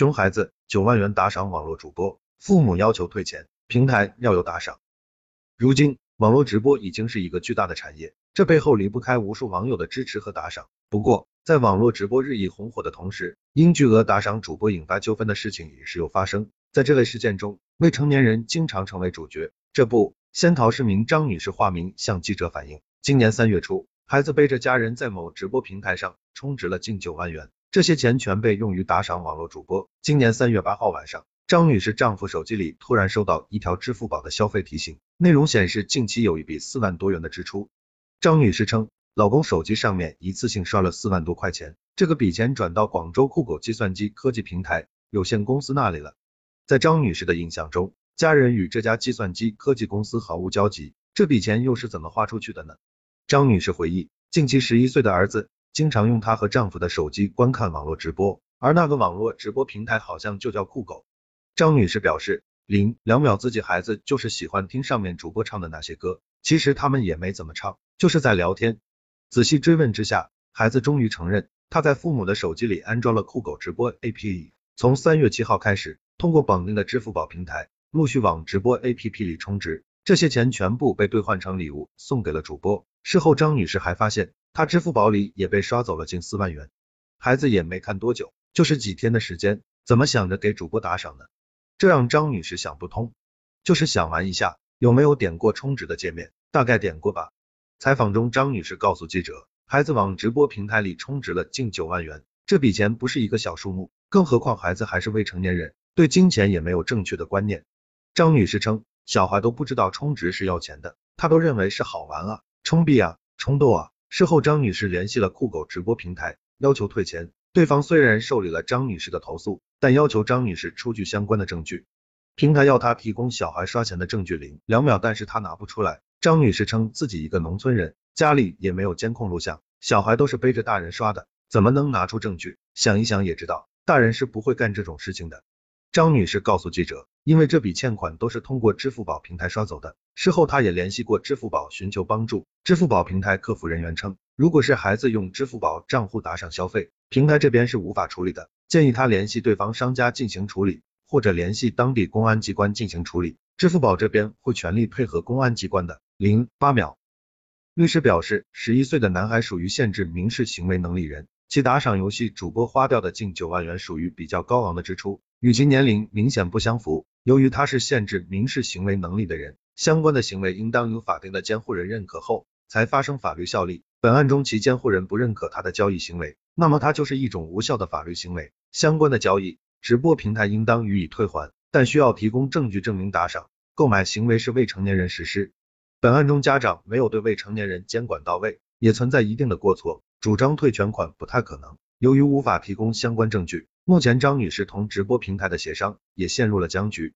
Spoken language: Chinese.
熊孩子九万元打赏网络主播，父母要求退钱，平台要有打赏。如今，网络直播已经是一个巨大的产业，这背后离不开无数网友的支持和打赏。不过，在网络直播日益红火的同时，因巨额打赏主播引发纠纷的事情也时有发生。在这类事件中，未成年人经常成为主角。这不，仙桃市民张女士化名向记者反映，今年三月初，孩子背着家人在某直播平台上充值了近九万元。这些钱全被用于打赏网络主播。今年三月八号晚上，张女士丈夫手机里突然收到一条支付宝的消费提醒，内容显示近期有一笔四万多元的支出。张女士称，老公手机上面一次性刷了四万多块钱，这个笔钱转到广州酷狗计算机科技平台有限公司那里了。在张女士的印象中，家人与这家计算机科技公司毫无交集，这笔钱又是怎么花出去的呢？张女士回忆，近期十一岁的儿子。经常用她和丈夫的手机观看网络直播，而那个网络直播平台好像就叫酷狗。张女士表示，零两秒自己孩子就是喜欢听上面主播唱的那些歌，其实他们也没怎么唱，就是在聊天。仔细追问之下，孩子终于承认，他在父母的手机里安装了酷狗直播 APP，从三月七号开始，通过绑定的支付宝平台，陆续往直播 APP 里充值，这些钱全部被兑换成礼物送给了主播。事后，张女士还发现。他支付宝里也被刷走了近四万元，孩子也没看多久，就是几天的时间，怎么想着给主播打赏呢？这让张女士想不通。就是想玩一下，有没有点过充值的界面？大概点过吧。采访中，张女士告诉记者，孩子往直播平台里充值了近九万元，这笔钱不是一个小数目，更何况孩子还是未成年人，对金钱也没有正确的观念。张女士称，小孩都不知道充值是要钱的，他都认为是好玩啊，充币啊，充豆啊。事后，张女士联系了酷狗直播平台，要求退钱。对方虽然受理了张女士的投诉，但要求张女士出具相关的证据。平台要她提供小孩刷钱的证据零两秒，但是她拿不出来。张女士称自己一个农村人，家里也没有监控录像，小孩都是背着大人刷的，怎么能拿出证据？想一想也知道，大人是不会干这种事情的。张女士告诉记者，因为这笔欠款都是通过支付宝平台刷走的。事后，她也联系过支付宝寻求帮助。支付宝平台客服人员称，如果是孩子用支付宝账户打赏消费，平台这边是无法处理的，建议她联系对方商家进行处理，或者联系当地公安机关进行处理。支付宝这边会全力配合公安机关的。零八秒，律师表示，十一岁的男孩属于限制民事行为能力人，其打赏游戏主播花掉的近九万元属于比较高昂的支出。与其年龄明显不相符，由于他是限制民事行为能力的人，相关的行为应当由法定的监护人认可后才发生法律效力。本案中其监护人不认可他的交易行为，那么他就是一种无效的法律行为。相关的交易，直播平台应当予以退还，但需要提供证据证明打赏、购买行为是未成年人实施。本案中家长没有对未成年人监管到位，也存在一定的过错，主张退全款不太可能。由于无法提供相关证据。目前张女士同直播平台的协商也陷入了僵局。